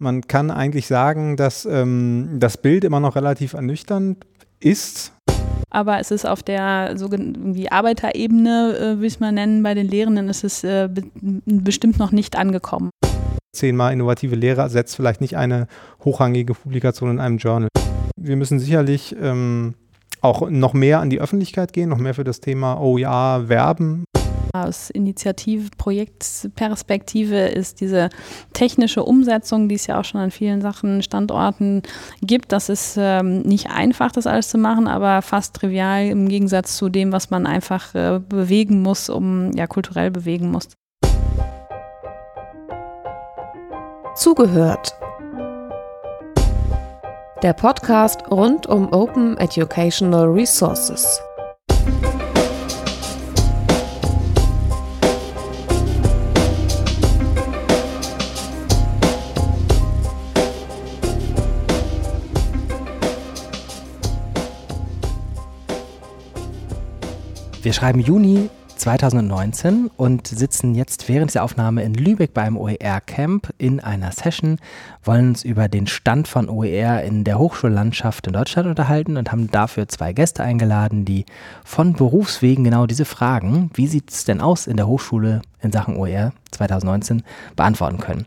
Man kann eigentlich sagen, dass ähm, das Bild immer noch relativ ernüchternd ist. Aber es ist auf der sogenannten Arbeiterebene, äh, will ich es mal nennen, bei den Lehrenden ist es äh, be bestimmt noch nicht angekommen. Zehnmal innovative Lehre ersetzt vielleicht nicht eine hochrangige Publikation in einem Journal. Wir müssen sicherlich ähm, auch noch mehr an die Öffentlichkeit gehen, noch mehr für das Thema OER werben. Aus Initiative, Projektperspektive ist diese technische Umsetzung, die es ja auch schon an vielen Sachen, Standorten gibt. Das ist ähm, nicht einfach, das alles zu machen, aber fast trivial im Gegensatz zu dem, was man einfach äh, bewegen muss, um ja kulturell bewegen muss. Zugehört. Der Podcast rund um Open Educational Resources. Wir schreiben Juni 2019 und sitzen jetzt während dieser Aufnahme in Lübeck beim OER-Camp in einer Session, wollen uns über den Stand von OER in der Hochschullandschaft in Deutschland unterhalten und haben dafür zwei Gäste eingeladen, die von Berufswegen genau diese Fragen, wie sieht es denn aus in der Hochschule in Sachen OER 2019, beantworten können.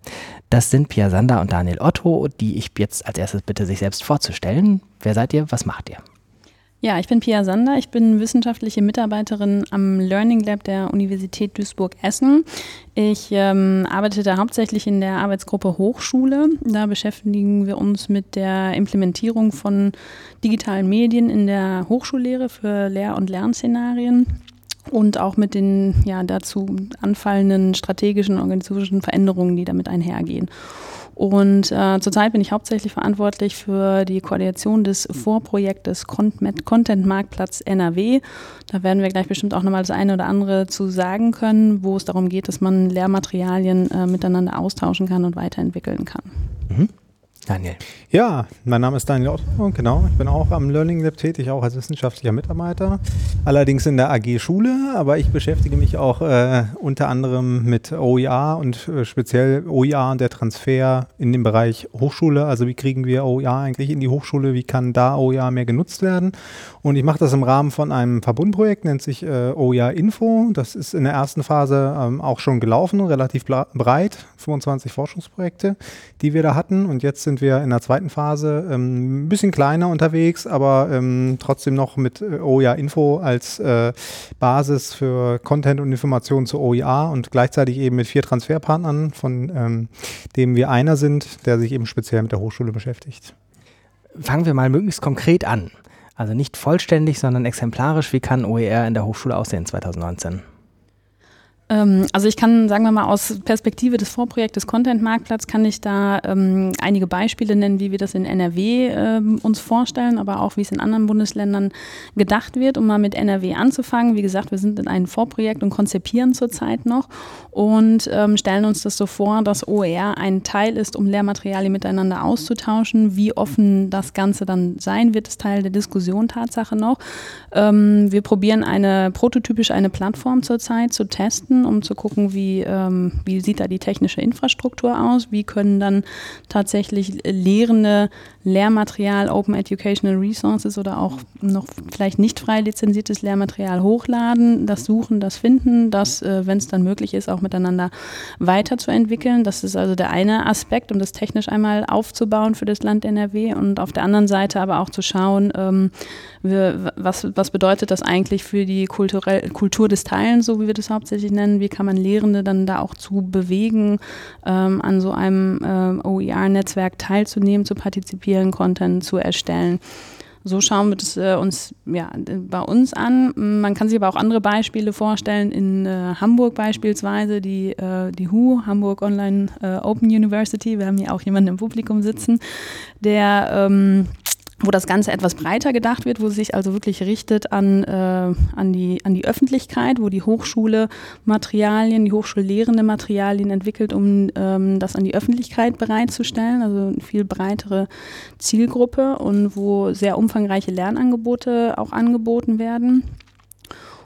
Das sind Pia Sander und Daniel Otto, die ich jetzt als erstes bitte, sich selbst vorzustellen. Wer seid ihr? Was macht ihr? Ja, ich bin Pia Sander. Ich bin wissenschaftliche Mitarbeiterin am Learning Lab der Universität Duisburg-Essen. Ich ähm, arbeite da hauptsächlich in der Arbeitsgruppe Hochschule. Da beschäftigen wir uns mit der Implementierung von digitalen Medien in der Hochschullehre für Lehr- und Lernszenarien und auch mit den ja, dazu anfallenden strategischen organisatorischen Veränderungen, die damit einhergehen. Und äh, zurzeit bin ich hauptsächlich verantwortlich für die Koordination des Vorprojektes Content Marktplatz NRW. Da werden wir gleich bestimmt auch nochmal das eine oder andere zu sagen können, wo es darum geht, dass man Lehrmaterialien äh, miteinander austauschen kann und weiterentwickeln kann. Mhm. Daniel. Ja, mein Name ist Daniel Otto, genau. Ich bin auch am Learning Lab tätig, auch als wissenschaftlicher Mitarbeiter. Allerdings in der AG Schule, aber ich beschäftige mich auch äh, unter anderem mit OER und äh, speziell OER und der Transfer in den Bereich Hochschule. Also wie kriegen wir OER eigentlich in die Hochschule? Wie kann da OER mehr genutzt werden? Und ich mache das im Rahmen von einem Verbundprojekt, nennt sich äh, OER Info. Das ist in der ersten Phase ähm, auch schon gelaufen, relativ breit, 25 Forschungsprojekte, die wir da hatten. Und jetzt sind wir in der zweiten Phase ähm, ein bisschen kleiner unterwegs, aber ähm, trotzdem noch mit äh, OER Info als äh, Basis für Content und Informationen zu OER und gleichzeitig eben mit vier Transferpartnern, von ähm, denen wir einer sind, der sich eben speziell mit der Hochschule beschäftigt. Fangen wir mal möglichst konkret an. Also nicht vollständig, sondern exemplarisch. Wie kann OER in der Hochschule aussehen 2019? Ähm, also ich kann, sagen wir mal, aus Perspektive des Vorprojektes Content Marktplatz kann ich da ähm, einige Beispiele nennen, wie wir das in NRW ähm, uns vorstellen, aber auch wie es in anderen Bundesländern gedacht wird, um mal mit NRW anzufangen. Wie gesagt, wir sind in einem Vorprojekt und konzipieren zurzeit noch und ähm, stellen uns das so vor, dass OER ein Teil ist, um Lehrmaterialien miteinander auszutauschen. Wie offen das Ganze dann sein wird, ist Teil der Diskussion Tatsache noch. Ähm, wir probieren eine prototypisch eine Plattform zurzeit zu testen um zu gucken, wie, ähm, wie sieht da die technische Infrastruktur aus, wie können dann tatsächlich Lehrende Lehrmaterial, Open Educational Resources oder auch noch vielleicht nicht frei lizenziertes Lehrmaterial hochladen, das suchen, das finden, das, äh, wenn es dann möglich ist, auch miteinander weiterzuentwickeln. Das ist also der eine Aspekt, um das technisch einmal aufzubauen für das Land NRW und auf der anderen Seite aber auch zu schauen, ähm, wir, was, was bedeutet das eigentlich für die Kulturell Kultur des Teilens, so wie wir das hauptsächlich nennen, wie kann man Lehrende dann da auch zu bewegen, ähm, an so einem äh, OER-Netzwerk teilzunehmen, zu partizipieren Content zu erstellen. So schauen wir das äh, uns ja, bei uns an. Man kann sich aber auch andere Beispiele vorstellen. In äh, Hamburg beispielsweise, die, äh, die HU, Hamburg Online äh, Open University. Wir haben hier auch jemanden im Publikum sitzen, der ähm, wo das Ganze etwas breiter gedacht wird, wo es sich also wirklich richtet an, äh, an, die, an die Öffentlichkeit, wo die Hochschule Materialien, die Hochschullehrende Materialien entwickelt, um ähm, das an die Öffentlichkeit bereitzustellen, also eine viel breitere Zielgruppe und wo sehr umfangreiche Lernangebote auch angeboten werden.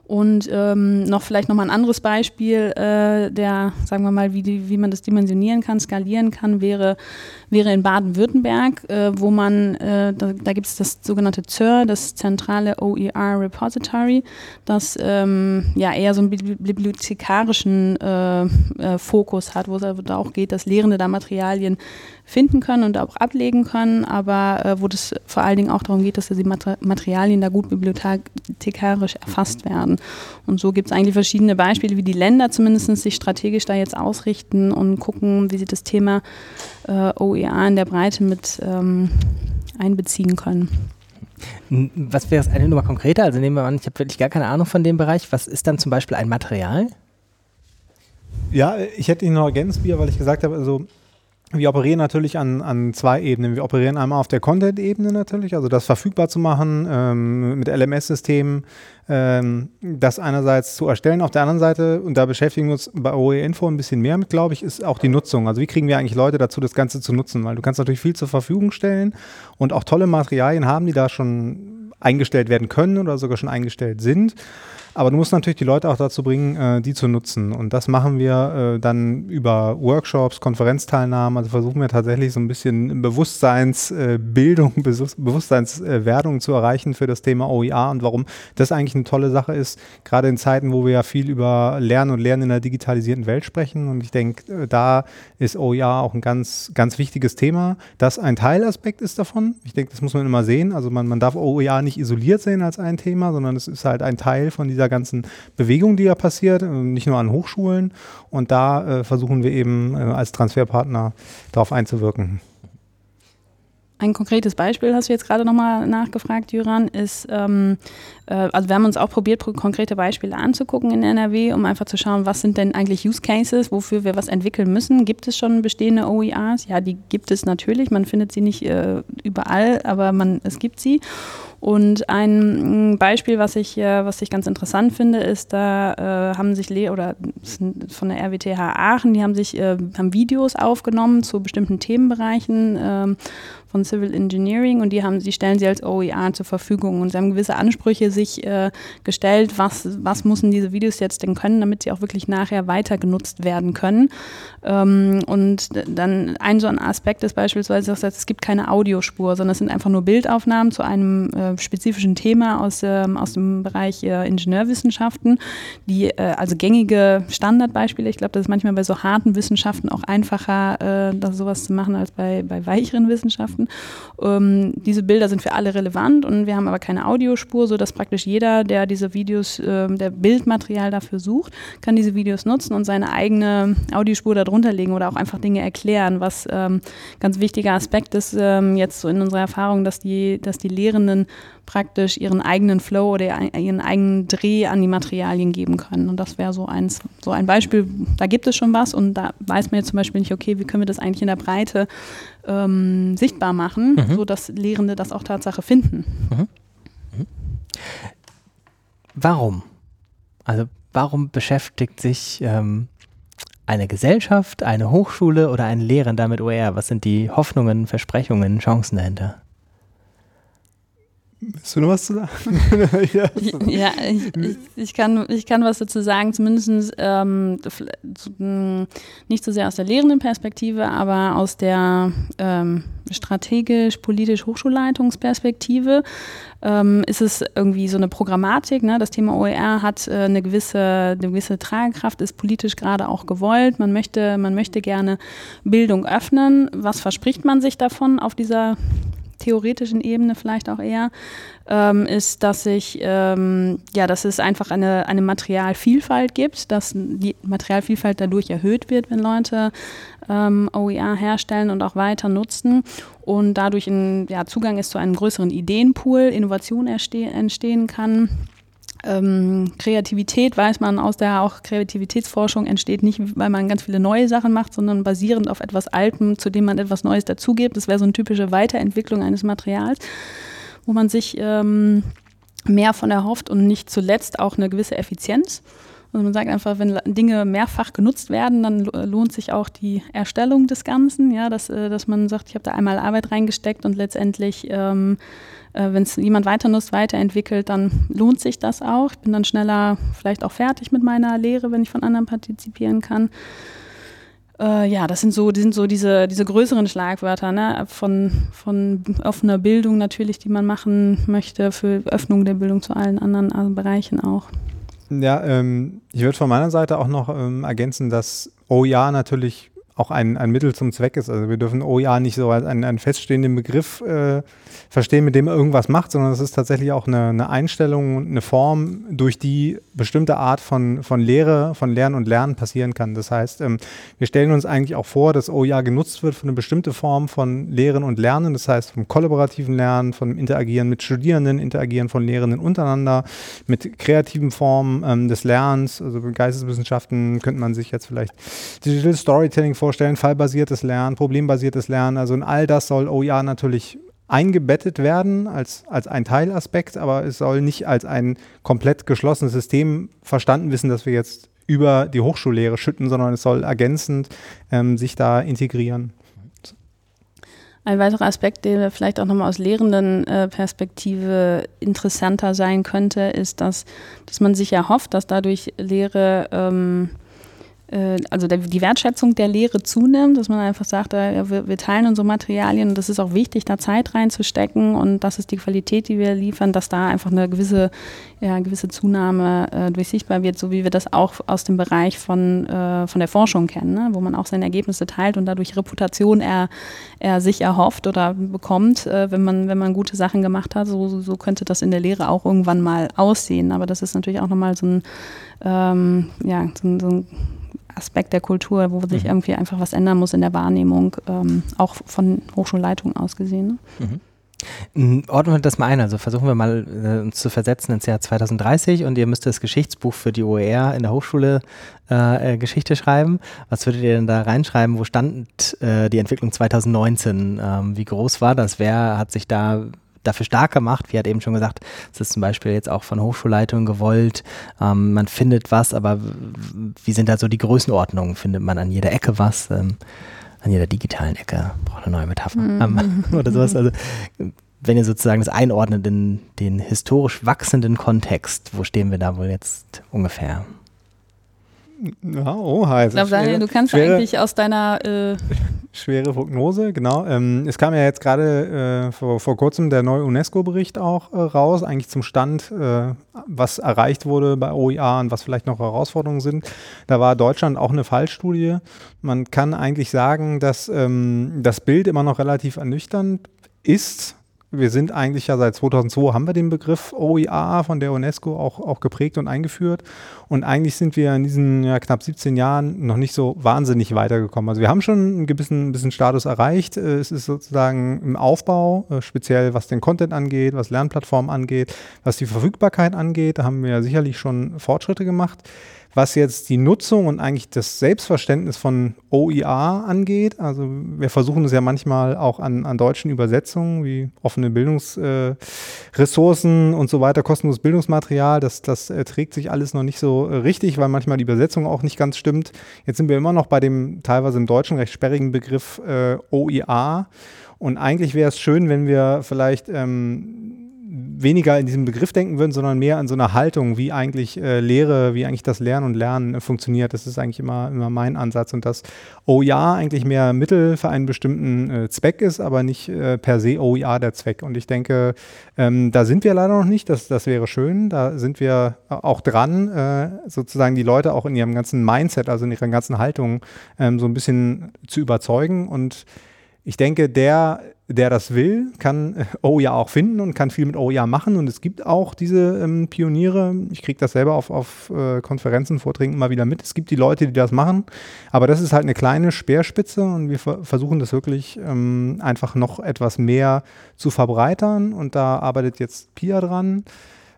Und ähm, noch vielleicht noch mal ein anderes Beispiel, äh, der, sagen wir mal, wie, die, wie man das dimensionieren kann, skalieren kann, wäre, wäre in Baden-Württemberg, äh, wo man, äh, da, da gibt es das sogenannte ZÖR, das zentrale OER Repository, das ähm, ja eher so einen bibliothekarischen äh, äh, Fokus hat, wo es auch geht, dass Lehrende da Materialien finden können und auch ablegen können, aber äh, wo das vor allen Dingen auch darum geht, dass die Materialien da gut bibliothekarisch erfasst mhm. werden. Und so gibt es eigentlich verschiedene Beispiele, wie die Länder zumindest sich strategisch da jetzt ausrichten und gucken, wie sie das Thema äh, OER in der Breite mit ähm, einbeziehen können. Was wäre das eine Nummer konkreter? Also nehmen wir an, ich habe wirklich gar keine Ahnung von dem Bereich. Was ist dann zum Beispiel ein Material? Ja, ich hätte ihn noch ergänzt, weil ich gesagt habe, also wir operieren natürlich an, an zwei Ebenen. Wir operieren einmal auf der Content-Ebene natürlich, also das verfügbar zu machen ähm, mit LMS-Systemen, ähm, das einerseits zu erstellen. Auf der anderen Seite, und da beschäftigen wir uns bei OE Info ein bisschen mehr mit, glaube ich, ist auch die Nutzung. Also wie kriegen wir eigentlich Leute dazu, das Ganze zu nutzen? Weil du kannst natürlich viel zur Verfügung stellen und auch tolle Materialien haben, die da schon eingestellt werden können oder sogar schon eingestellt sind. Aber du musst natürlich die Leute auch dazu bringen, äh, die zu nutzen. Und das machen wir äh, dann über Workshops, Konferenzteilnahmen. Also versuchen wir tatsächlich so ein bisschen Bewusstseinsbildung, Bewusstseinswerdung zu erreichen für das Thema OER und warum das eigentlich eine tolle Sache ist, gerade in Zeiten, wo wir ja viel über Lernen und Lernen in der digitalisierten Welt sprechen. Und ich denke, äh, da ist OER auch ein ganz, ganz wichtiges Thema. Das ein Teilaspekt ist davon. Ich denke, das muss man immer sehen. Also man, man darf OER nicht isoliert sehen als ein Thema, sondern es ist halt ein Teil von dieser dieser ganzen Bewegung, die ja passiert, äh, nicht nur an Hochschulen. Und da äh, versuchen wir eben äh, als Transferpartner darauf einzuwirken. Ein konkretes Beispiel, hast du jetzt gerade nochmal nachgefragt, Jüran, ist, ähm, äh, also wir haben uns auch probiert, konkrete Beispiele anzugucken in NRW, um einfach zu schauen, was sind denn eigentlich Use Cases, wofür wir was entwickeln müssen. Gibt es schon bestehende OERs? Ja, die gibt es natürlich. Man findet sie nicht äh, überall, aber man, es gibt sie. Und ein mm, Beispiel, was ich, äh, was ich ganz interessant finde, ist, da äh, haben sich Le oder von der RWTH Aachen, die haben sich äh, haben Videos aufgenommen zu bestimmten Themenbereichen ähm, von Civil Engineering und die haben, die stellen sie als OER zur Verfügung und sie haben gewisse Ansprüche sich äh, gestellt, was, was müssen diese Videos jetzt denn können, damit sie auch wirklich nachher weiter genutzt werden können. Ähm, und dann ein so ein Aspekt ist beispielsweise, dass es gibt keine Audiospur, sondern es sind einfach nur Bildaufnahmen zu einem äh, spezifischen Thema aus, ähm, aus dem Bereich äh, Ingenieurwissenschaften, die äh, also gängige Standardbeispiele. Ich glaube, das ist manchmal bei so harten Wissenschaften auch einfacher, äh, das sowas zu machen als bei, bei weicheren Wissenschaften. Ähm, diese Bilder sind für alle relevant und wir haben aber keine Audiospur, sodass praktisch jeder, der diese Videos, äh, der Bildmaterial dafür sucht, kann diese Videos nutzen und seine eigene Audiospur darunter drunter oder auch einfach Dinge erklären, was ähm, ganz wichtiger Aspekt ist ähm, jetzt so in unserer Erfahrung, dass die, dass die Lehrenden praktisch ihren eigenen Flow oder ihren eigenen Dreh an die Materialien geben können. Und das wäre so eins, so ein Beispiel, da gibt es schon was und da weiß man jetzt zum Beispiel nicht, okay, wie können wir das eigentlich in der Breite ähm, sichtbar machen, mhm. sodass Lehrende das auch Tatsache finden. Mhm. Mhm. Warum? Also warum beschäftigt sich ähm, eine Gesellschaft, eine Hochschule oder ein Lehrender mit OER? Was sind die Hoffnungen, Versprechungen, Chancen dahinter? Willst du noch was zu sagen? ja, ich, ich, ich, kann, ich kann was dazu sagen, zumindest ähm, nicht so sehr aus der lehrenden Perspektive, aber aus der ähm, strategisch-politisch-Hochschulleitungsperspektive ähm, ist es irgendwie so eine Programmatik. Ne? Das Thema OER hat äh, eine, gewisse, eine gewisse Tragekraft, ist politisch gerade auch gewollt. Man möchte, man möchte gerne Bildung öffnen. Was verspricht man sich davon auf dieser theoretischen Ebene vielleicht auch eher, ähm, ist, dass sich, ähm, ja, dass es einfach eine, eine Materialvielfalt gibt, dass die Materialvielfalt dadurch erhöht wird, wenn Leute ähm, OER herstellen und auch weiter nutzen und dadurch ein ja, Zugang ist zu einem größeren Ideenpool, Innovation entstehen kann ähm, Kreativität weiß man aus der auch Kreativitätsforschung entsteht nicht, weil man ganz viele neue Sachen macht, sondern basierend auf etwas Altem, zu dem man etwas Neues dazugibt. Das wäre so eine typische Weiterentwicklung eines Materials, wo man sich ähm, mehr von erhofft und nicht zuletzt auch eine gewisse Effizienz. Also man sagt einfach, wenn Dinge mehrfach genutzt werden, dann lohnt sich auch die Erstellung des Ganzen, ja, dass, äh, dass man sagt, ich habe da einmal Arbeit reingesteckt und letztendlich ähm, äh, wenn es jemand weiter nutzt, weiterentwickelt, dann lohnt sich das auch. Ich bin dann schneller vielleicht auch fertig mit meiner Lehre, wenn ich von anderen partizipieren kann. Äh, ja, das sind so, die sind so diese, diese größeren Schlagwörter, ne? von, von offener Bildung natürlich, die man machen möchte, für Öffnung der Bildung zu allen anderen Bereichen auch. Ja, ähm, ich würde von meiner Seite auch noch ähm, ergänzen, dass OJA natürlich auch ein, ein Mittel zum Zweck ist. Also wir dürfen OJA nicht so als einen, einen feststehenden Begriff äh, verstehen, mit dem irgendwas macht, sondern es ist tatsächlich auch eine, eine Einstellung, eine Form, durch die bestimmte Art von, von Lehre, von Lernen und Lernen passieren kann. Das heißt, ähm, wir stellen uns eigentlich auch vor, dass OJA genutzt wird für eine bestimmte Form von Lehren und Lernen, das heißt vom kollaborativen Lernen, vom Interagieren mit Studierenden, Interagieren von Lehrenden untereinander, mit kreativen Formen ähm, des Lernens, also Geisteswissenschaften könnte man sich jetzt vielleicht Digital Storytelling vorstellen, fallbasiertes Lernen, problembasiertes Lernen, also in all das soll OJA natürlich eingebettet werden als, als ein Teilaspekt, aber es soll nicht als ein komplett geschlossenes System verstanden wissen, dass wir jetzt über die Hochschullehre schütten, sondern es soll ergänzend ähm, sich da integrieren. Ein weiterer Aspekt, der vielleicht auch nochmal aus Lehrenden-Perspektive äh, interessanter sein könnte, ist, dass, dass man sich ja hofft, dass dadurch Lehre ähm, äh, also die Wertschätzung der Lehre zunimmt, dass man einfach sagt, wir, teilen unsere Materialien und das ist auch wichtig, da Zeit reinzustecken und das ist die Qualität, die wir liefern, dass da einfach eine gewisse, ja, gewisse Zunahme äh, durchsichtbar wird, so wie wir das auch aus dem Bereich von, äh, von der Forschung kennen, ne? wo man auch seine Ergebnisse teilt und dadurch Reputation er, er sich erhofft oder bekommt, äh, wenn, man, wenn man gute Sachen gemacht hat. So, so könnte das in der Lehre auch irgendwann mal aussehen. Aber das ist natürlich auch nochmal so ein, ähm, ja, so, so ein Aspekt der Kultur, wo sich mhm. irgendwie einfach was ändern muss in der Wahrnehmung, ähm, auch von Hochschulleitungen aus gesehen. Ne? Mhm. Ordnen wir das mal ein, also versuchen wir mal äh, uns zu versetzen ins Jahr 2030 und ihr müsst das Geschichtsbuch für die OER in der Hochschule äh, äh, Geschichte schreiben. Was würdet ihr denn da reinschreiben? Wo stand äh, die Entwicklung 2019? Ähm, wie groß war das? Wer hat sich da dafür stark gemacht. Wie hat eben schon gesagt, es ist zum Beispiel jetzt auch von Hochschulleitungen gewollt. Ähm, man findet was, aber wie sind da so die Größenordnungen? Findet man an jeder Ecke was? Ähm, an jeder digitalen Ecke braucht eine neue Metapher mhm. ähm, oder sowas. Also wenn ihr sozusagen das einordnet in den historisch wachsenden Kontext, wo stehen wir da wohl jetzt ungefähr? Ja, oh, heiß. Ich glaube, Daniel, du kannst schwere, eigentlich aus deiner äh schwere Prognose, genau. Ähm, es kam ja jetzt gerade äh, vor, vor kurzem der neue UNESCO-Bericht auch äh, raus, eigentlich zum Stand, äh, was erreicht wurde bei OIA und was vielleicht noch Herausforderungen sind. Da war Deutschland auch eine Fallstudie. Man kann eigentlich sagen, dass ähm, das Bild immer noch relativ ernüchternd ist wir sind eigentlich ja seit 2002 haben wir den Begriff OIA von der UNESCO auch, auch geprägt und eingeführt. Und eigentlich sind wir in diesen ja, knapp 17 Jahren noch nicht so wahnsinnig weitergekommen. Also wir haben schon einen gewissen, bisschen Status erreicht. Äh, es ist sozusagen im Aufbau, äh, speziell was den Content angeht, was Lernplattformen angeht, was die Verfügbarkeit angeht. Da haben wir sicherlich schon Fortschritte gemacht. Was jetzt die Nutzung und eigentlich das Selbstverständnis von OIA angeht, also wir versuchen es ja manchmal auch an, an deutschen Übersetzungen wie offene Bildungsressourcen äh, und so weiter, kostenloses Bildungsmaterial, das, das äh, trägt sich alles noch nicht so richtig, weil manchmal die Übersetzung auch nicht ganz stimmt. Jetzt sind wir immer noch bei dem teilweise im Deutschen recht sperrigen Begriff äh, OIA. Und eigentlich wäre es schön, wenn wir vielleicht ähm, weniger in diesem Begriff denken würden, sondern mehr an so einer Haltung, wie eigentlich äh, Lehre, wie eigentlich das Lernen und Lernen äh, funktioniert. Das ist eigentlich immer, immer mein Ansatz und dass ja eigentlich mehr Mittel für einen bestimmten äh, Zweck ist, aber nicht äh, per se ja der Zweck. Und ich denke, ähm, da sind wir leider noch nicht. Das, das wäre schön. Da sind wir auch dran, äh, sozusagen die Leute auch in ihrem ganzen Mindset, also in ihrer ganzen Haltung ähm, so ein bisschen zu überzeugen und ich denke, der, der das will, kann äh, OJA auch finden und kann viel mit OJA machen. Und es gibt auch diese ähm, Pioniere. Ich kriege das selber auf, auf äh, Konferenzen, Vorträgen immer wieder mit. Es gibt die Leute, die das machen. Aber das ist halt eine kleine Speerspitze und wir versuchen das wirklich ähm, einfach noch etwas mehr zu verbreitern. Und da arbeitet jetzt Pia dran.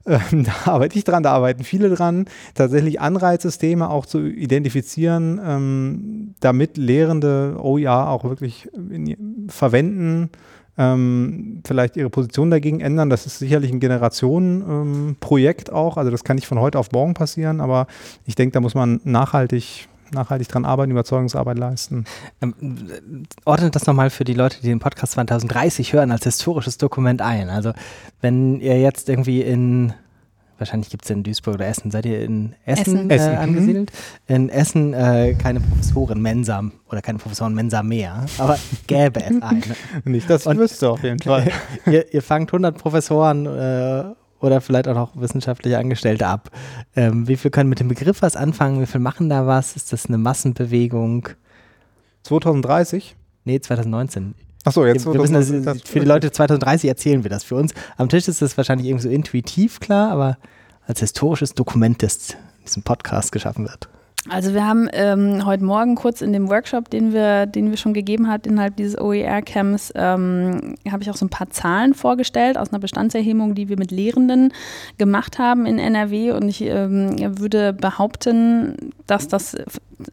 Ähm, da arbeite ich dran, da arbeiten viele dran, tatsächlich Anreizsysteme auch zu identifizieren, ähm, damit Lehrende OER auch wirklich in, verwenden, ähm, vielleicht ihre Position dagegen ändern. Das ist sicherlich ein Generationenprojekt ähm, auch. Also das kann nicht von heute auf morgen passieren, aber ich denke, da muss man nachhaltig nachhaltig dran arbeiten, Überzeugungsarbeit leisten. Ähm, ordnet das nochmal für die Leute, die den Podcast 2030 hören, als historisches Dokument ein. Also wenn ihr jetzt irgendwie in wahrscheinlich gibt es in Duisburg oder Essen. Seid ihr in Essen, Essen. Äh, mhm. angesiedelt? In Essen äh, keine Professoren Mensa oder keine Professoren Mensa mehr, aber gäbe es eine. Nicht, dass ich wüsste auf jeden Fall. ihr, ihr fangt 100 Professoren äh, oder vielleicht auch noch wissenschaftliche Angestellte ab. Ähm, wie viel können mit dem Begriff was anfangen? Wie viel machen da was? Ist das eine Massenbewegung? 2030? Nee, 2019. Achso, jetzt wir wissen, das, das für die Leute 2030 erzählen wir das. Für uns am Tisch ist das wahrscheinlich irgendwie so intuitiv klar, aber als historisches Dokument, das in diesem Podcast geschaffen wird. Also wir haben ähm, heute Morgen kurz in dem Workshop, den wir, den wir schon gegeben haben, innerhalb dieses OER-Camps, ähm, habe ich auch so ein paar Zahlen vorgestellt aus einer Bestandserhebung, die wir mit Lehrenden gemacht haben in NRW. Und ich ähm, würde behaupten, dass das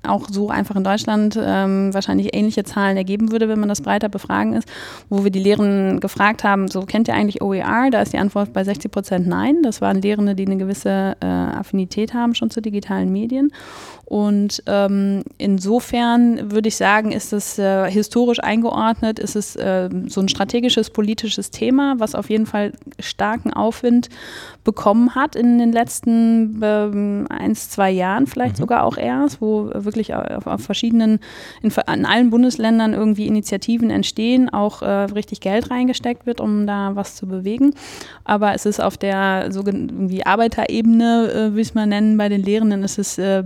auch so einfach in Deutschland ähm, wahrscheinlich ähnliche Zahlen ergeben würde, wenn man das breiter befragen ist, wo wir die Lehrenden gefragt haben, so kennt ihr eigentlich OER? Da ist die Antwort bei 60 Prozent nein. Das waren Lehrende, die eine gewisse äh, Affinität haben schon zu digitalen Medien. Und ähm, insofern würde ich sagen, ist es äh, historisch eingeordnet, ist es äh, so ein strategisches politisches Thema, was auf jeden Fall starken Aufwind bekommen hat in den letzten äh, eins, zwei Jahren, vielleicht mhm. sogar auch erst, wo wirklich auf, auf verschiedenen, in, in, allen Bundesländern irgendwie Initiativen entstehen, auch äh, richtig Geld reingesteckt wird, um da was zu bewegen. Aber es ist auf der sogenannten Arbeiterebene, äh, wie es mal nennen, bei den Lehrenden ist es äh,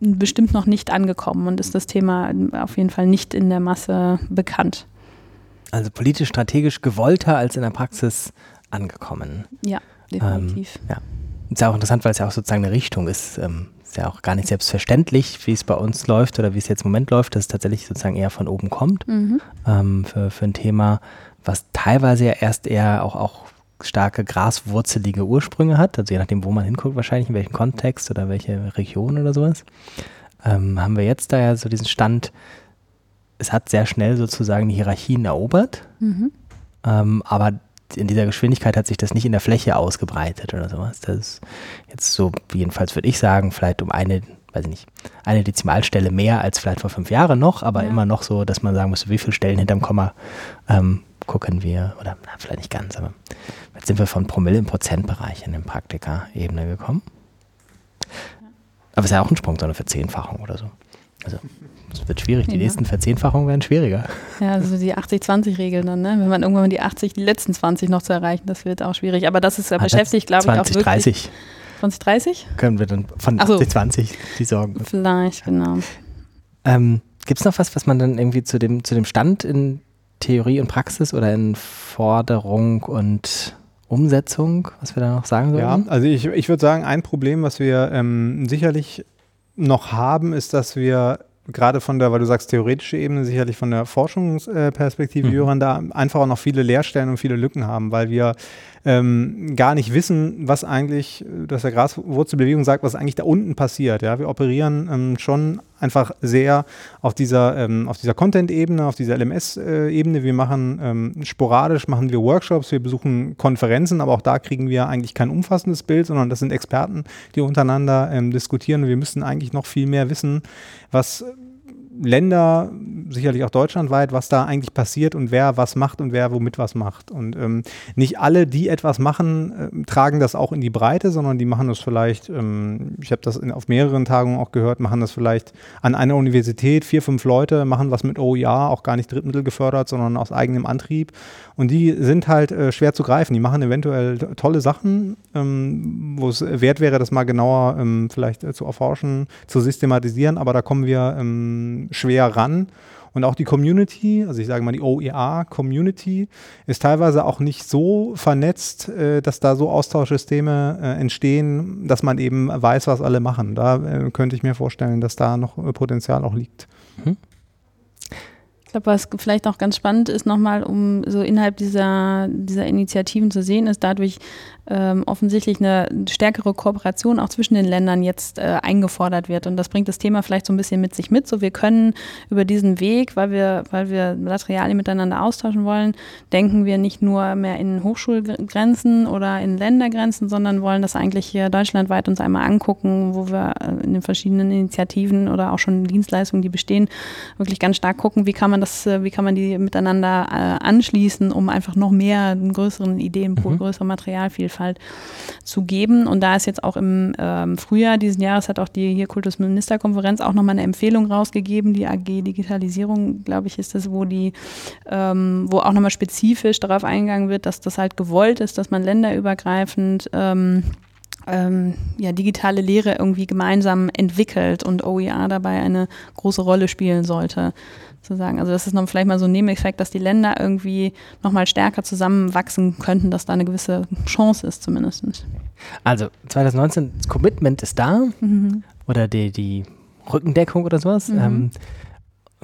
bestimmt noch nicht angekommen und ist das Thema auf jeden Fall nicht in der Masse bekannt. Also politisch strategisch gewollter als in der Praxis angekommen. Ja, definitiv. Ähm, ja. Ist ja auch interessant, weil es ja auch sozusagen eine Richtung ist. Ähm, ist ja auch gar nicht selbstverständlich, wie es bei uns läuft oder wie es jetzt im Moment läuft, dass es tatsächlich sozusagen eher von oben kommt. Mhm. Ähm, für, für ein Thema, was teilweise ja erst eher auch, auch starke graswurzelige Ursprünge hat, also je nachdem, wo man hinguckt, wahrscheinlich in welchem Kontext oder welche Region oder sowas, ähm, haben wir jetzt da ja so diesen Stand, es hat sehr schnell sozusagen die Hierarchien erobert, mhm. ähm, aber in dieser Geschwindigkeit hat sich das nicht in der Fläche ausgebreitet oder sowas. Das ist jetzt so, jedenfalls würde ich sagen, vielleicht um eine, weiß ich nicht, eine Dezimalstelle mehr als vielleicht vor fünf Jahren noch, aber ja. immer noch so, dass man sagen muss, wie viele Stellen hinterm Komma ähm, gucken wir, oder na, vielleicht nicht ganz, aber jetzt sind wir von Promille im Prozentbereich in den Praktika-Ebene gekommen. Aber es ist ja auch ein Sprung, so eine Verzehnfachung oder so. Also es wird schwierig. Die ja. nächsten Verzehnfachungen werden schwieriger. Ja, also die 80-20-Regeln dann, ne? Wenn man irgendwann die 80, die letzten 20 noch zu erreichen, das wird auch schwierig. Aber das ist ja beschäftigt, glaube ich, auch wirklich. 2030. 2030? Können wir dann von so. 80, die Sorgen. Vielleicht, genau. Ähm, Gibt es noch was, was man dann irgendwie zu dem, zu dem Stand in Theorie und Praxis oder in Forderung und Umsetzung, was wir da noch sagen sollen? Ja, also ich, ich würde sagen, ein Problem, was wir ähm, sicherlich noch haben, ist, dass wir gerade von der, weil du sagst theoretische Ebene, sicherlich von der Forschungsperspektive, mhm. da einfach auch noch viele Leerstellen und viele Lücken haben, weil wir ähm, gar nicht wissen, was eigentlich, dass der Graswurzelbewegung sagt, was eigentlich da unten passiert. Ja? Wir operieren ähm, schon einfach sehr auf dieser, ähm, dieser Content-Ebene, auf dieser LMS-Ebene. Wir machen ähm, sporadisch, machen wir Workshops, wir besuchen Konferenzen, aber auch da kriegen wir eigentlich kein umfassendes Bild, sondern das sind Experten, die untereinander ähm, diskutieren. wir müssten eigentlich noch viel mehr wissen, was Länder, sicherlich auch deutschlandweit, was da eigentlich passiert und wer was macht und wer womit was macht. Und ähm, nicht alle, die etwas machen, äh, tragen das auch in die Breite, sondern die machen das vielleicht, ähm, ich habe das in, auf mehreren Tagungen auch gehört, machen das vielleicht an einer Universität, vier, fünf Leute machen was mit OER, auch gar nicht Drittmittel gefördert, sondern aus eigenem Antrieb. Und die sind halt äh, schwer zu greifen. Die machen eventuell tolle Sachen, ähm, wo es wert wäre, das mal genauer ähm, vielleicht äh, zu erforschen, zu systematisieren, aber da kommen wir ähm, schwer ran. Und auch die Community, also ich sage mal die OER-Community, ist teilweise auch nicht so vernetzt, äh, dass da so Austauschsysteme äh, entstehen, dass man eben weiß, was alle machen. Da äh, könnte ich mir vorstellen, dass da noch äh, Potenzial auch liegt. Mhm. Ich glaube, was vielleicht auch ganz spannend ist, nochmal, um so innerhalb dieser, dieser Initiativen zu sehen, ist dadurch, ähm, offensichtlich eine stärkere Kooperation auch zwischen den Ländern jetzt äh, eingefordert wird. Und das bringt das Thema vielleicht so ein bisschen mit sich mit. So, wir können über diesen Weg, weil wir, weil wir Materialien miteinander austauschen wollen, denken wir nicht nur mehr in Hochschulgrenzen oder in Ländergrenzen, sondern wollen das eigentlich hier deutschlandweit uns einmal angucken, wo wir äh, in den verschiedenen Initiativen oder auch schon Dienstleistungen, die bestehen, wirklich ganz stark gucken, wie kann man das, äh, wie kann man die miteinander äh, anschließen, um einfach noch mehr einen größeren Ideenpool, mhm. größere Materialvielfalt zu geben. Und da ist jetzt auch im ähm, Frühjahr diesen Jahres hat auch die hier Kultusministerkonferenz auch nochmal eine Empfehlung rausgegeben, die AG Digitalisierung, glaube ich, ist das, wo die, ähm, wo auch nochmal spezifisch darauf eingegangen wird, dass das halt gewollt ist, dass man länderübergreifend ähm, ähm, ja, digitale Lehre irgendwie gemeinsam entwickelt und OER dabei eine große Rolle spielen sollte. Sozusagen. Also das ist noch vielleicht mal so ein Nebeneffekt, dass die Länder irgendwie nochmal stärker zusammenwachsen könnten, dass da eine gewisse Chance ist zumindest. Also 2019, das Commitment ist da mhm. oder die, die Rückendeckung oder sowas. Mhm. Ähm,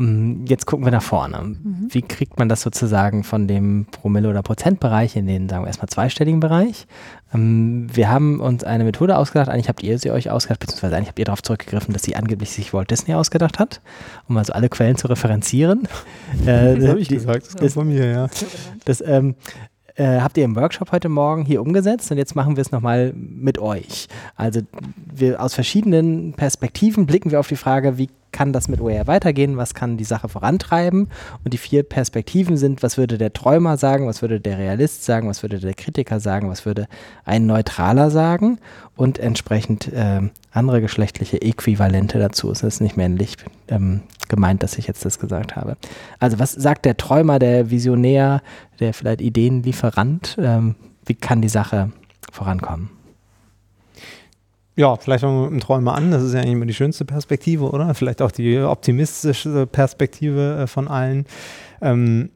jetzt gucken wir nach vorne. Mhm. Wie kriegt man das sozusagen von dem Promille- oder Prozentbereich in den, sagen wir erstmal, zweistelligen Bereich? Ähm, wir haben uns eine Methode ausgedacht, eigentlich habt ihr sie euch ausgedacht, beziehungsweise eigentlich habt ihr darauf zurückgegriffen, dass sie angeblich sich Walt Disney ausgedacht hat, um also alle Quellen zu referenzieren. äh, das habe ich die, gesagt, das ist von mir, ja. Das, ähm, äh, habt ihr im Workshop heute Morgen hier umgesetzt und jetzt machen wir es nochmal mit euch. Also wir aus verschiedenen Perspektiven blicken wir auf die Frage, wie kann das mit OER weitergehen, was kann die Sache vorantreiben. Und die vier Perspektiven sind, was würde der Träumer sagen, was würde der Realist sagen, was würde der Kritiker sagen, was würde ein Neutraler sagen und entsprechend äh, andere geschlechtliche Äquivalente dazu. Es ist nicht männlich ähm, gemeint, dass ich jetzt das gesagt habe. Also was sagt der Träumer, der Visionär, der vielleicht Ideenlieferant? Ähm, wie kann die Sache vorankommen? Ja, vielleicht fangen wir mit dem Träumer an. Das ist ja eigentlich immer die schönste Perspektive, oder? Vielleicht auch die optimistische Perspektive äh, von allen. Ähm,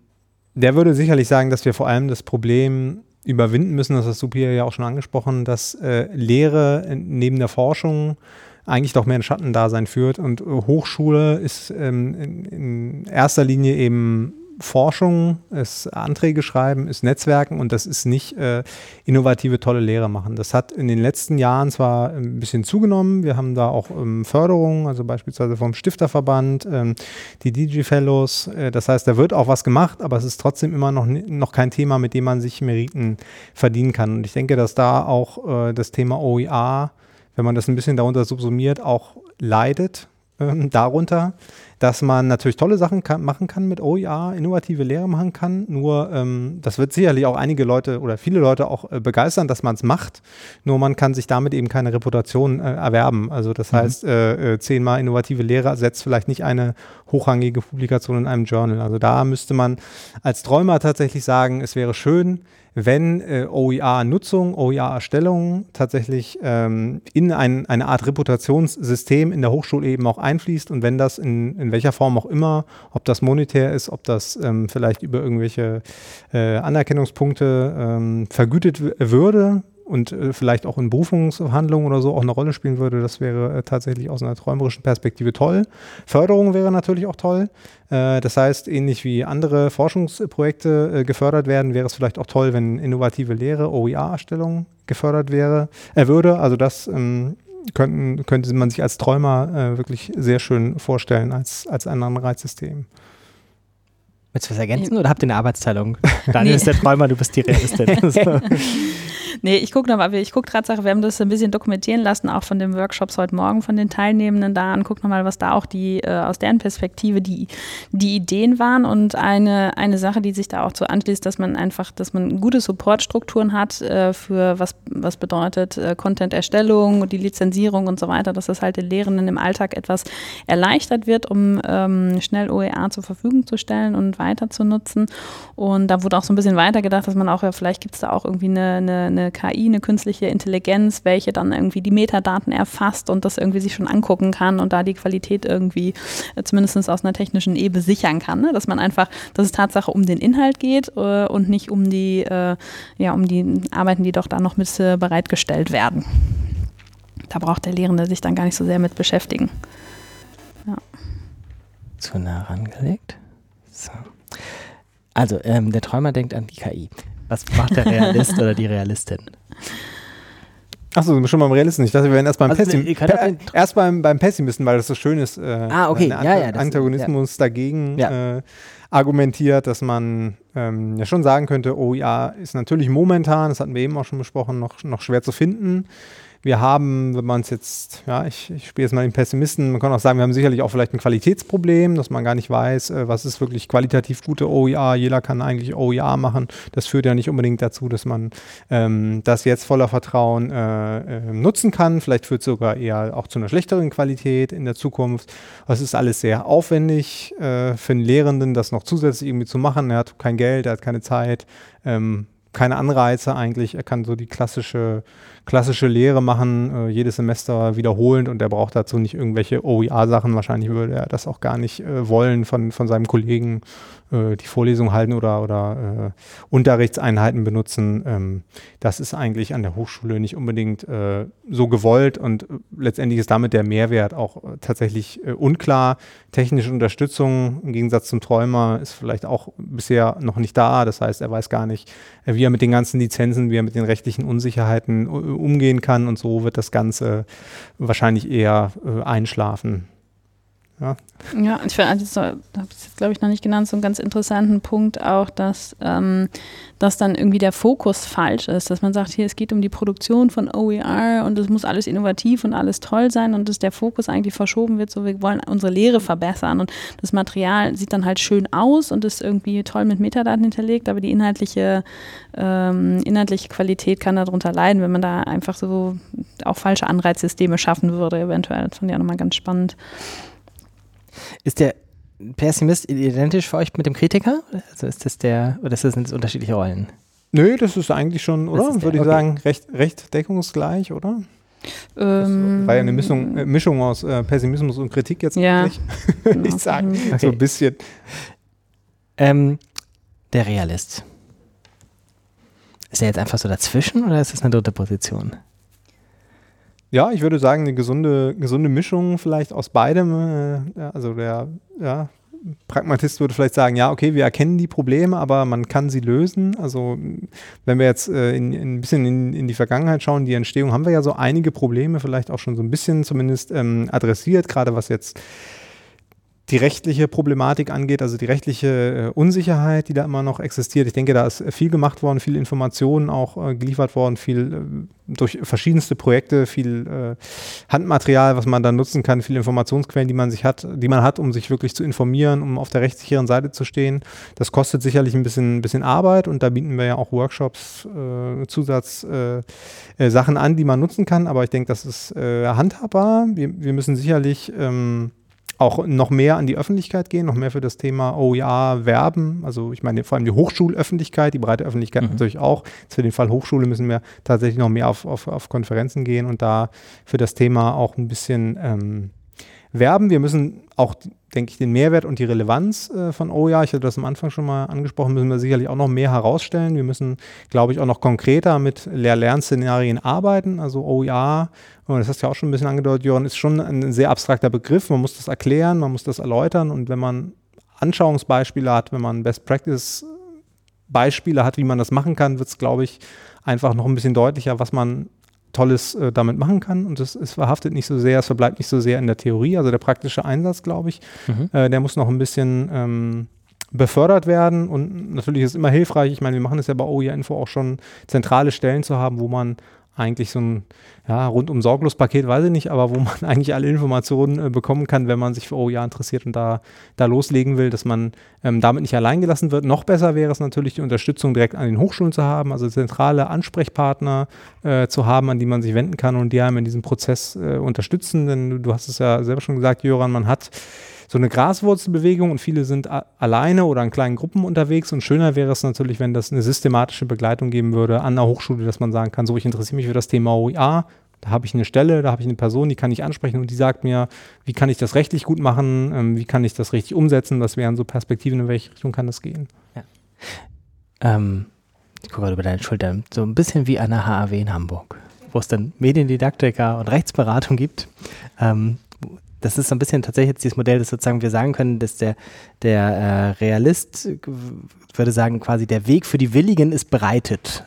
der würde sicherlich sagen, dass wir vor allem das Problem überwinden müssen, das hast du Pia ja auch schon angesprochen, dass äh, Lehre neben der Forschung eigentlich doch mehr ein Schattendasein führt und Hochschule ist ähm, in, in erster Linie eben Forschung, ist Anträge schreiben, ist Netzwerken und das ist nicht äh, innovative, tolle Lehre machen. Das hat in den letzten Jahren zwar ein bisschen zugenommen, wir haben da auch ähm, Förderungen, also beispielsweise vom Stifterverband, ähm, die DG-Fellows, äh, das heißt, da wird auch was gemacht, aber es ist trotzdem immer noch, noch kein Thema, mit dem man sich Meriten verdienen kann. Und ich denke, dass da auch äh, das Thema OER, wenn man das ein bisschen darunter subsumiert, auch leidet ähm, darunter, dass man natürlich tolle Sachen kann, machen kann mit OER, innovative Lehre machen kann. Nur ähm, das wird sicherlich auch einige Leute oder viele Leute auch äh, begeistern, dass man es macht. Nur man kann sich damit eben keine Reputation äh, erwerben. Also das mhm. heißt, äh, äh, zehnmal innovative Lehre ersetzt vielleicht nicht eine hochrangige Publikation in einem Journal. Also da müsste man als Träumer tatsächlich sagen, es wäre schön, wenn äh, OER-Nutzung, OER-Erstellung tatsächlich ähm, in ein, eine Art Reputationssystem in der Hochschule eben auch einfließt und wenn das in, in welcher Form auch immer, ob das monetär ist, ob das ähm, vielleicht über irgendwelche äh, Anerkennungspunkte ähm, vergütet würde, und äh, vielleicht auch in Berufungsverhandlungen oder so auch eine Rolle spielen würde, das wäre äh, tatsächlich aus einer träumerischen Perspektive toll. Förderung wäre natürlich auch toll. Äh, das heißt, ähnlich wie andere Forschungsprojekte äh, gefördert werden, wäre es vielleicht auch toll, wenn innovative Lehre, OER-Erstellung gefördert wäre, äh, würde. Also das ähm, könnten, könnte man sich als Träumer äh, wirklich sehr schön vorstellen als, als ein Anreizsystem. Willst du was ergänzen oder habt ihr eine Arbeitsteilung? Daniel nee. ist der Träumer, du bist die Realistin. Nee, ich gucke nochmal, ich gucke Tatsache, wir haben das ein bisschen dokumentieren lassen, auch von den Workshops heute Morgen von den Teilnehmenden da an. Guck nochmal, was da auch die, äh, aus deren Perspektive die, die Ideen waren. Und eine, eine Sache, die sich da auch so anschließt, dass man einfach, dass man gute Supportstrukturen hat äh, für was, was bedeutet äh, Content-Erstellung, die Lizenzierung und so weiter, dass das halt den Lehrenden im Alltag etwas erleichtert wird, um ähm, schnell OER zur Verfügung zu stellen und weiter zu nutzen. Und da wurde auch so ein bisschen weitergedacht, dass man auch, ja, vielleicht gibt es da auch irgendwie eine, eine, eine KI, eine künstliche Intelligenz, welche dann irgendwie die Metadaten erfasst und das irgendwie sich schon angucken kann und da die Qualität irgendwie äh, zumindest aus einer technischen Ebene sichern kann. Ne? Dass man einfach, dass es Tatsache um den Inhalt geht äh, und nicht um die, äh, ja, um die Arbeiten, die doch da noch mit äh, bereitgestellt werden. Da braucht der Lehrende sich dann gar nicht so sehr mit beschäftigen. Ja. Zu nah rangelegt. So. Also, ähm, der Träumer denkt an die KI. Was macht der Realist oder die Realistin? Achso, schon beim Realisten. Ich dachte, wir wären erst beim, Also, Pessim ihr könnt auch den- erst beim, beim Pessimisten, weil das so schön ist. Äh, Ah, okay. der Ja, ja, das- Antagonismus dagegen Ja. äh, argumentiert, dass man ähm, ja schon sagen könnte, OIA ist natürlich momentan, das hatten wir eben auch schon besprochen, noch, noch schwer zu finden. Wir haben, wenn man es jetzt, ja, ich, ich spiele jetzt mal den Pessimisten, man kann auch sagen, wir haben sicherlich auch vielleicht ein Qualitätsproblem, dass man gar nicht weiß, äh, was ist wirklich qualitativ gute OIA. Jeder kann eigentlich OIA machen. Das führt ja nicht unbedingt dazu, dass man ähm, das jetzt voller Vertrauen äh, äh, nutzen kann. Vielleicht führt es sogar eher auch zu einer schlechteren Qualität in der Zukunft. Das ist alles sehr aufwendig äh, für einen Lehrenden, das noch zusätzlich irgendwie zu machen. Er hat kein Geld, er hat keine Zeit. Ähm, keine Anreize eigentlich. Er kann so die klassische, klassische Lehre machen, äh, jedes Semester wiederholend und er braucht dazu nicht irgendwelche OER-Sachen. Wahrscheinlich würde er das auch gar nicht äh, wollen von, von seinem Kollegen, äh, die Vorlesung halten oder, oder äh, Unterrichtseinheiten benutzen. Ähm, das ist eigentlich an der Hochschule nicht unbedingt äh, so gewollt und letztendlich ist damit der Mehrwert auch tatsächlich unklar. Technische Unterstützung im Gegensatz zum Träumer ist vielleicht auch bisher noch nicht da. Das heißt, er weiß gar nicht, wie er mit den ganzen Lizenzen, wie er mit den rechtlichen Unsicherheiten umgehen kann und so wird das Ganze wahrscheinlich eher äh, einschlafen. Ja. Ja, ich finde, also, habe es jetzt, glaube ich, noch nicht genannt, so einen ganz interessanten Punkt auch, dass, ähm, dass dann irgendwie der Fokus falsch ist, dass man sagt, hier, es geht um die Produktion von OER und es muss alles innovativ und alles toll sein und dass der Fokus eigentlich verschoben wird, so wir wollen unsere Lehre verbessern und das Material sieht dann halt schön aus und ist irgendwie toll mit Metadaten hinterlegt, aber die inhaltliche, ähm, inhaltliche Qualität kann darunter leiden, wenn man da einfach so auch falsche Anreizsysteme schaffen würde, eventuell. Das fand ich auch nochmal ganz spannend. Ist der Pessimist identisch für euch mit dem Kritiker? Also ist das der, oder ist das sind das unterschiedliche Rollen? Nö, das ist eigentlich schon, Das oder? der, Würde ich okay. sagen, recht, recht deckungsgleich, oder? Das Ähm, war ja eine Mischung, äh, Mischung aus äh, Pessimismus und Kritik jetzt Ja. eigentlich. genau. ich sagen. Mhm. So ein bisschen. Ähm, der Realist. Ist er jetzt einfach so dazwischen oder ist das eine dritte Position? Ja, ich würde sagen, eine gesunde, gesunde Mischung vielleicht aus beidem. Äh, also der ja, Pragmatist würde vielleicht sagen, ja, okay, wir erkennen die Probleme, aber man kann sie lösen. Also wenn wir jetzt äh, in, in, ein bisschen in, in die Vergangenheit schauen, die Entstehung, haben wir ja so einige Probleme vielleicht auch schon so ein bisschen zumindest ähm, adressiert, gerade was jetzt die rechtliche Problematik angeht, also die rechtliche äh, Unsicherheit, die da immer noch existiert. Ich denke, da ist viel gemacht worden, viel Informationen auch äh, geliefert worden, viel äh, durch verschiedenste Projekte, viel äh, Handmaterial, was man dann nutzen kann, viele Informationsquellen, die man sich hat, die man hat, um sich wirklich zu informieren, um auf der rechtssicheren Seite zu stehen. Das kostet sicherlich ein bisschen, bisschen Arbeit und da bieten wir ja auch Workshops, äh, Zusatzsachen äh, an, die man nutzen kann. Aber ich denke, das ist handhabbar. Wir, wir müssen sicherlich ähm, auch noch mehr an die Öffentlichkeit gehen, noch mehr für das Thema OER werben. Also ich meine vor allem die Hochschulöffentlichkeit, die breite Öffentlichkeit Mhm. natürlich auch. Jetzt für den Fall Hochschule müssen wir tatsächlich noch mehr auf, auf, auf Konferenzen gehen und da für das Thema auch ein bisschen ähm, werben. Wir müssen auch, denke ich, den Mehrwert und die Relevanz äh, von OER, ich hatte das am Anfang schon mal angesprochen, müssen wir sicherlich auch noch mehr herausstellen. Wir müssen, glaube ich, auch noch konkreter mit Lehr-Lern-Szenarien arbeiten. Also OER, und das hast du ja auch schon ein bisschen angedeutet, Jörn, ist schon ein sehr abstrakter Begriff. Man muss das erklären, man muss das erläutern und wenn man Anschauungsbeispiele hat, wenn man Best Practice Beispiele hat, wie man das machen kann, wird es, glaube ich, einfach noch ein bisschen deutlicher, was man Tolles äh, damit machen kann. Und es, es verhaftet nicht so sehr, es verbleibt nicht so sehr in der Theorie. Also der praktische Einsatz, glaube ich, Mhm. äh, der muss noch ein bisschen ähm, befördert werden. Und natürlich ist es immer hilfreich. Ich meine, wir machen es ja bei OER Info auch schon, zentrale Stellen zu haben, wo man eigentlich so ein ja, rundum sorglos Paket, weiß ich nicht, aber wo man eigentlich alle Informationen äh, bekommen kann, wenn man sich für OER interessiert und da, da loslegen will, dass man ähm, damit nicht allein gelassen wird. Noch besser wäre es natürlich, die Unterstützung direkt an den Hochschulen zu haben, also zentrale Ansprechpartner äh, zu haben, an die man sich wenden kann und die einem in diesem Prozess äh, unterstützen. Denn du, du hast es ja selber schon gesagt, Jöran, man hat so eine Graswurzelbewegung und viele sind alleine oder in kleinen Gruppen unterwegs und schöner wäre es natürlich, wenn das eine systematische Begleitung geben würde an der Hochschule, dass man sagen kann, so ich interessiere mich für das Thema OER, da habe ich eine Stelle, da habe ich eine Person, die kann ich ansprechen und die sagt mir, wie kann ich das rechtlich gut machen, ähm, wie kann ich das richtig umsetzen, was wären so Perspektiven, in welche Richtung kann das gehen. Ähm, ich gucke gerade über deine Schulter. So ein bisschen wie an der HAW in Hamburg, wo es dann Mediendidaktiker und Rechtsberatung gibt. Ähm, das ist so ein bisschen tatsächlich jetzt dieses Modell, das sozusagen wir sagen können, dass der, der äh, Realist würde sagen, quasi der Weg für die Willigen ist bereitet.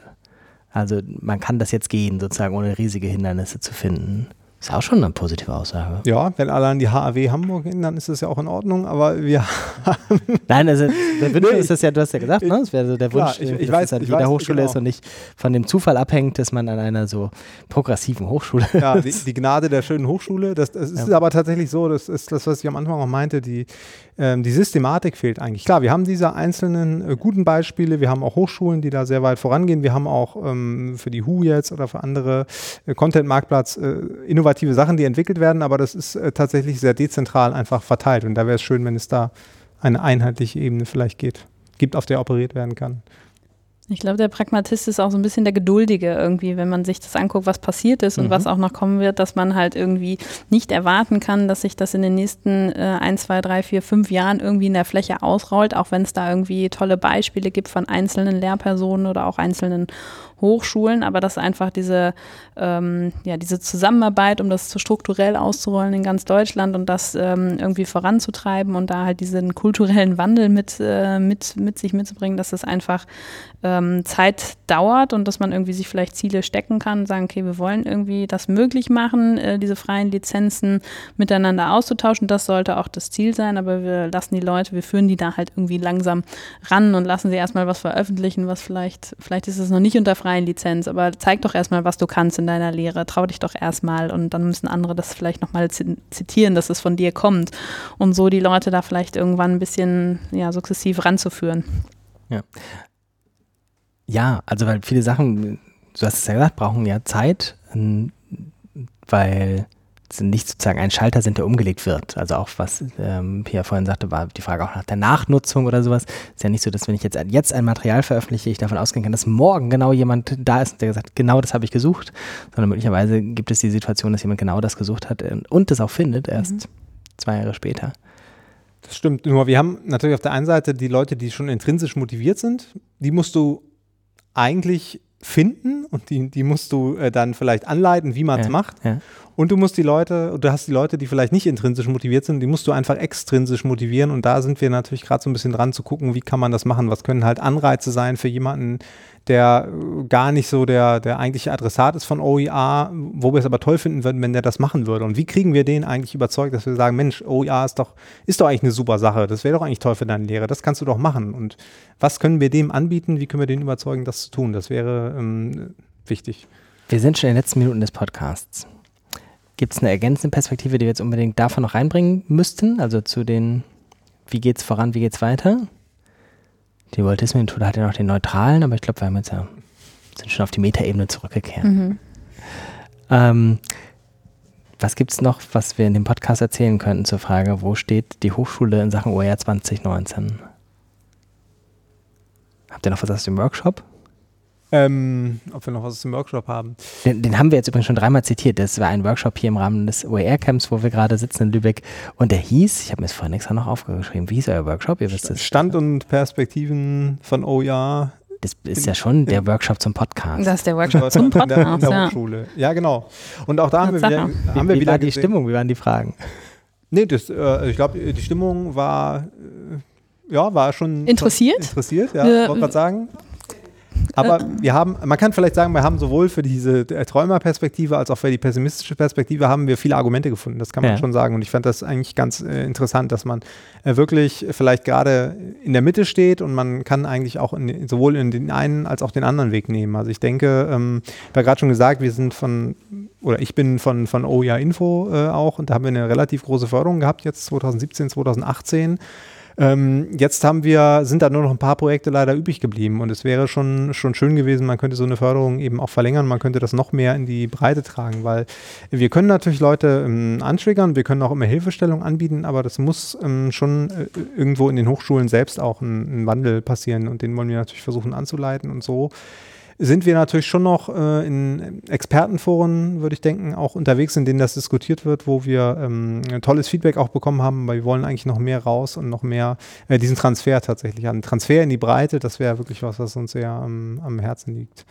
Also man kann das jetzt gehen, sozusagen ohne riesige Hindernisse zu finden. Ist auch schon eine positive Aussage. Ja, wenn alle an die HAW Hamburg gehen, dann ist das ja auch in Ordnung, aber wir haben. Nein, also der Wunsch nee, ist das ja, du hast ja gesagt, ne? Das wäre so der Wunsch, klar, ich, ich weiß, es an ich jeder weiß, Hochschule genau. ist und nicht von dem Zufall abhängt, dass man an einer so progressiven Hochschule Ja, die, die Gnade der schönen Hochschule. Das, das ist Ja. aber tatsächlich so, das ist das, was ich am Anfang auch meinte, die, ähm, die Systematik fehlt eigentlich. Klar, wir haben diese einzelnen äh, guten Beispiele, wir haben auch Hochschulen, die da sehr weit vorangehen. Wir haben auch ähm, für die HU jetzt oder für andere äh, Content-Marktplatz äh, innovative Sachen, die entwickelt werden, aber das ist äh, tatsächlich sehr dezentral einfach verteilt. Und da wäre es schön, wenn es da eine einheitliche Ebene vielleicht geht, gibt, auf der operiert werden kann. Ich glaube, der Pragmatist ist auch so ein bisschen der Geduldige irgendwie, wenn man sich das anguckt, was passiert ist und Mhm. was auch noch kommen wird, dass man halt irgendwie nicht erwarten kann, dass sich das in den nächsten äh, ein, zwei, drei, vier, fünf Jahren irgendwie in der Fläche ausrollt, auch wenn es da irgendwie tolle Beispiele gibt von einzelnen Lehrpersonen oder auch einzelnen Hochschulen, aber dass einfach diese, ähm, ja, diese Zusammenarbeit, um das so strukturell auszurollen in ganz Deutschland und das ähm, irgendwie voranzutreiben und da halt diesen kulturellen Wandel mit, äh, mit, mit sich mitzubringen, dass das einfach ähm, Zeit dauert und dass man irgendwie sich vielleicht Ziele stecken kann und sagen, okay, wir wollen irgendwie das möglich machen, äh, diese freien Lizenzen miteinander auszutauschen. Das sollte auch das Ziel sein, aber wir lassen die Leute, wir führen die da halt irgendwie langsam ran und lassen sie erstmal was veröffentlichen, was vielleicht, vielleicht ist es noch nicht unter Lizenz, aber zeig doch erstmal, was du kannst in deiner Lehre, trau dich doch erstmal und dann müssen andere das vielleicht nochmal zitieren, dass es von dir kommt. Und so die Leute da vielleicht irgendwann ein bisschen ja, sukzessiv ranzuführen. Ja, also weil viele Sachen, du hast es ja gesagt, brauchen ja Zeit, weil nicht sozusagen ein Schalter sind, der umgelegt wird. Also auch was ähm, Pia vorhin sagte, war die Frage auch nach der Nachnutzung oder sowas. Ist ja nicht so, dass wenn ich jetzt, ein- jetzt ein Material veröffentliche, ich davon ausgehen kann, dass morgen genau jemand da ist, der gesagt, genau das habe ich gesucht, sondern möglicherweise gibt es die Situation, dass jemand genau das gesucht hat und das auch findet, erst zwei Jahre später. Das stimmt. Nur wir haben natürlich auf der einen Seite die Leute, die schon intrinsisch motiviert sind. Die musst du eigentlich finden und die, die musst du äh, dann vielleicht anleiten, wie man es Ja, macht. ja. Und du musst die Leute, du hast die Leute, die vielleicht nicht intrinsisch motiviert sind, die musst du einfach extrinsisch motivieren. Und da sind wir natürlich gerade so ein bisschen dran zu gucken, wie kann man das machen? Was können halt Anreize sein für jemanden, der äh, gar nicht so der, der eigentliche Adressat ist von OER, wo wir es aber toll finden würden, wenn der das machen würde. Und wie kriegen wir den eigentlich überzeugt, dass wir sagen, Mensch, OER ist doch, ist doch eigentlich eine super Sache. Das wäre doch eigentlich toll für deine Lehre. Das kannst du doch machen. Und was können wir dem anbieten? Wie können wir den überzeugen, das zu tun? Das wäre ähm, wichtig. Wir sind schon in den letzten Minuten des Podcasts. Gibt es eine ergänzende Perspektive, die wir jetzt unbedingt davon noch reinbringen müssten? Also zu den, wie geht's voran, wie geht's weiter? Die Methode hat ja noch den neutralen, aber ich glaube, wir haben jetzt ja, sind schon auf die Metaebene zurückgekehrt. Mhm. Ähm, was gibt es noch, was wir in dem Podcast erzählen könnten zur Frage, wo steht die Hochschule in Sachen OER 2019? Habt ihr noch was aus dem Workshop? Ähm, ob wir noch was aus dem Workshop haben. Den, den haben wir jetzt übrigens schon dreimal zitiert. Das war ein Workshop hier im Rahmen des OER-Camps, wo wir gerade sitzen in Lübeck. Und der hieß, ich habe mir es vorhin extra noch aufgeschrieben, wie hieß euer Workshop? Ihr wisst es. Stand und Perspektiven von OER. Das ist ja schon der Workshop zum Podcast. Das ist der Workshop in zum der, in Podcast, der ja. Hochschule. Ja, genau. Und auch da haben wir wieder, wie haben wir wie wieder war die gesehen- Stimmung? Wie waren die Fragen? Nee, das, äh, ich glaube, die Stimmung war, äh, ja, war schon Interessiert? Interessiert, ja, Wir- wollte gerade sagen. Aber wir haben, man kann vielleicht sagen, wir haben sowohl für diese äh, Träumerperspektive als auch für die pessimistische Perspektive haben wir viele Argumente gefunden. Das kann man Ja. schon sagen. Und ich fand das eigentlich ganz äh, interessant, dass man äh, wirklich vielleicht gerade in der Mitte steht und man kann eigentlich auch in, sowohl in den einen als auch den anderen Weg nehmen. Also ich denke, ähm, ich habe gerade schon gesagt, wir sind von, oder ich bin von, von OER Info äh, auch und da haben wir eine relativ große Förderung gehabt, jetzt 2017, 2018. Ähm, jetzt haben wir, sind da nur noch ein paar Projekte leider übrig geblieben und es wäre schon, schon schön gewesen, man könnte so eine Förderung eben auch verlängern, man könnte das noch mehr in die Breite tragen, weil wir können natürlich Leute ähm, antriggern, wir können auch immer Hilfestellung anbieten, aber das muss ähm, schon äh, irgendwo in den Hochschulen selbst auch ein, ein Wandel passieren und den wollen wir natürlich versuchen anzuleiten und so sind wir natürlich schon noch äh, in Expertenforen, würde ich denken, auch unterwegs, in denen das diskutiert wird, wo wir ähm, tolles Feedback auch bekommen haben, weil wir wollen eigentlich noch mehr raus und noch mehr äh, diesen Transfer tatsächlich an. Transfer in die Breite, das wäre wirklich was, was uns sehr am, am Herzen liegt.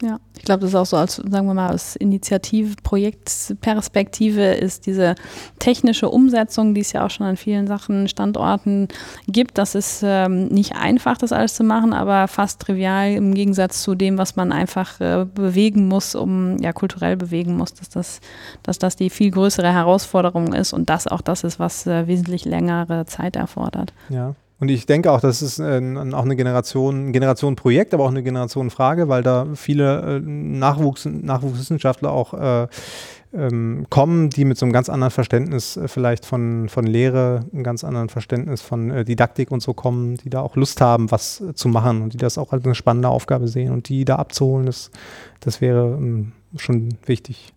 Ja, ich glaube, das ist auch so als, sagen wir mal, aus Initiative, Projektperspektive ist diese technische Umsetzung, die es ja auch schon an vielen Sachen, Standorten gibt. Das ist ähm, nicht einfach, das alles zu machen, aber fast trivial im Gegensatz zu dem, was man einfach äh, bewegen muss, um, ja, kulturell bewegen muss, dass das, dass das die viel größere Herausforderung ist und das auch das ist, was äh, wesentlich längere Zeit erfordert. Ja. Und ich denke auch, das ist äh, auch eine Generation, ein Generationenprojekt, aber auch eine Generationenfrage, weil da viele äh, Nachwuchs, Nachwuchswissenschaftler auch äh, ähm, kommen, die mit so einem ganz anderen Verständnis äh, vielleicht von, von Lehre, einem ganz anderen Verständnis von äh, Didaktik und so kommen, die da auch Lust haben, was äh, zu machen und die das auch als eine spannende Aufgabe sehen und die da abzuholen, das, das wäre ähm, schon wichtig.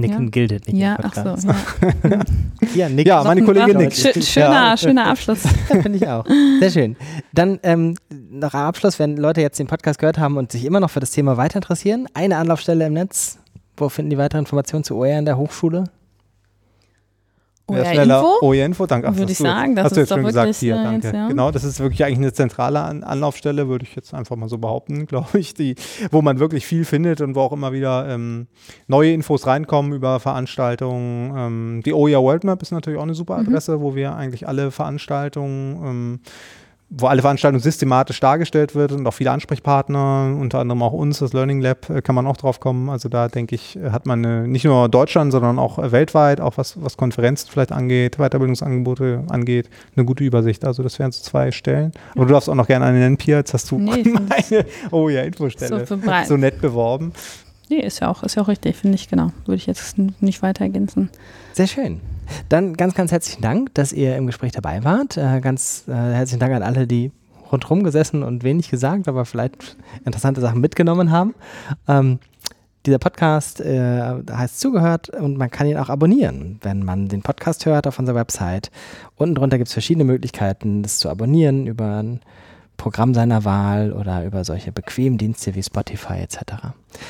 Nicken ja. gildet nicht ja, Ach so, ja. ja, Nick. ja meine Kollegin nickt. Schöner, ja. schöner Abschluss. Finde ich auch. Sehr schön. Dann ähm, noch ein Abschluss, wenn Leute jetzt den Podcast gehört haben und sich immer noch für das Thema weiter interessieren. Eine Anlaufstelle im Netz. Wo finden die weitere Informationen zu OER in der Hochschule? Wer schneller OE-Info, danke. Ach, würde ich sagen, das hast ist doch schon wirklich gesagt, hier, danke. Jetzt, ja. Genau, das ist wirklich eigentlich eine zentrale An Anlaufstelle, würde ich jetzt einfach mal so behaupten, glaube ich, die, wo man wirklich viel findet und wo auch immer wieder ähm, neue Infos reinkommen über Veranstaltungen. Ähm, die OER World Map ist natürlich auch eine super mhm. Adresse, mhm. wo wir eigentlich alle Veranstaltungen ähm, wo alle Veranstaltungen systematisch dargestellt wird und auch viele Ansprechpartner, unter anderem auch uns, das Learning Lab, äh, kann man auch drauf kommen. Also da denke ich, hat man eine, nicht nur Deutschland, sondern auch weltweit, auch was, was Konferenzen vielleicht angeht, Weiterbildungsangebote angeht, eine gute Übersicht. Also das wären so zwei Stellen. Aber du darfst auch noch gerne eine nennen, Pia. Jetzt hast du nee, meine, oh ja, Infostelle so, so nett beworben. Nee, ist ja auch, ist ja auch richtig, finde ich, genau. Würde ich jetzt nicht weiter ergänzen. Sehr schön. Dann ganz, ganz herzlichen Dank, dass ihr im Gespräch dabei wart. Äh, ganz äh, herzlichen Dank an alle, die rundherum gesessen und wenig gesagt, aber vielleicht interessante Sachen mitgenommen haben. Ähm, dieser Podcast äh, heißt Zugehört und man kann ihn auch abonnieren, wenn man den Podcast hört auf unserer Website. Unten drunter gibt es verschiedene Möglichkeiten, das zu abonnieren über ein Programm seiner Wahl oder über solche bequemen Dienste wie Spotify etc.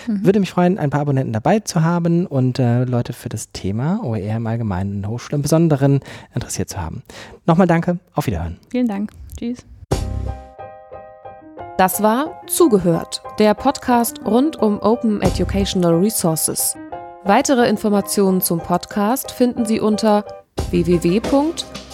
Mhm. Würde mich freuen, ein paar Abonnenten dabei zu haben und äh, Leute für das Thema OER im Allgemeinen, Hochschule im Besonderen interessiert zu haben. Nochmal danke, auf Wiederhören. Vielen Dank. Tschüss. Das war Zugehört, der Podcast rund um Open Educational Resources. Weitere Informationen zum Podcast finden Sie unter www.open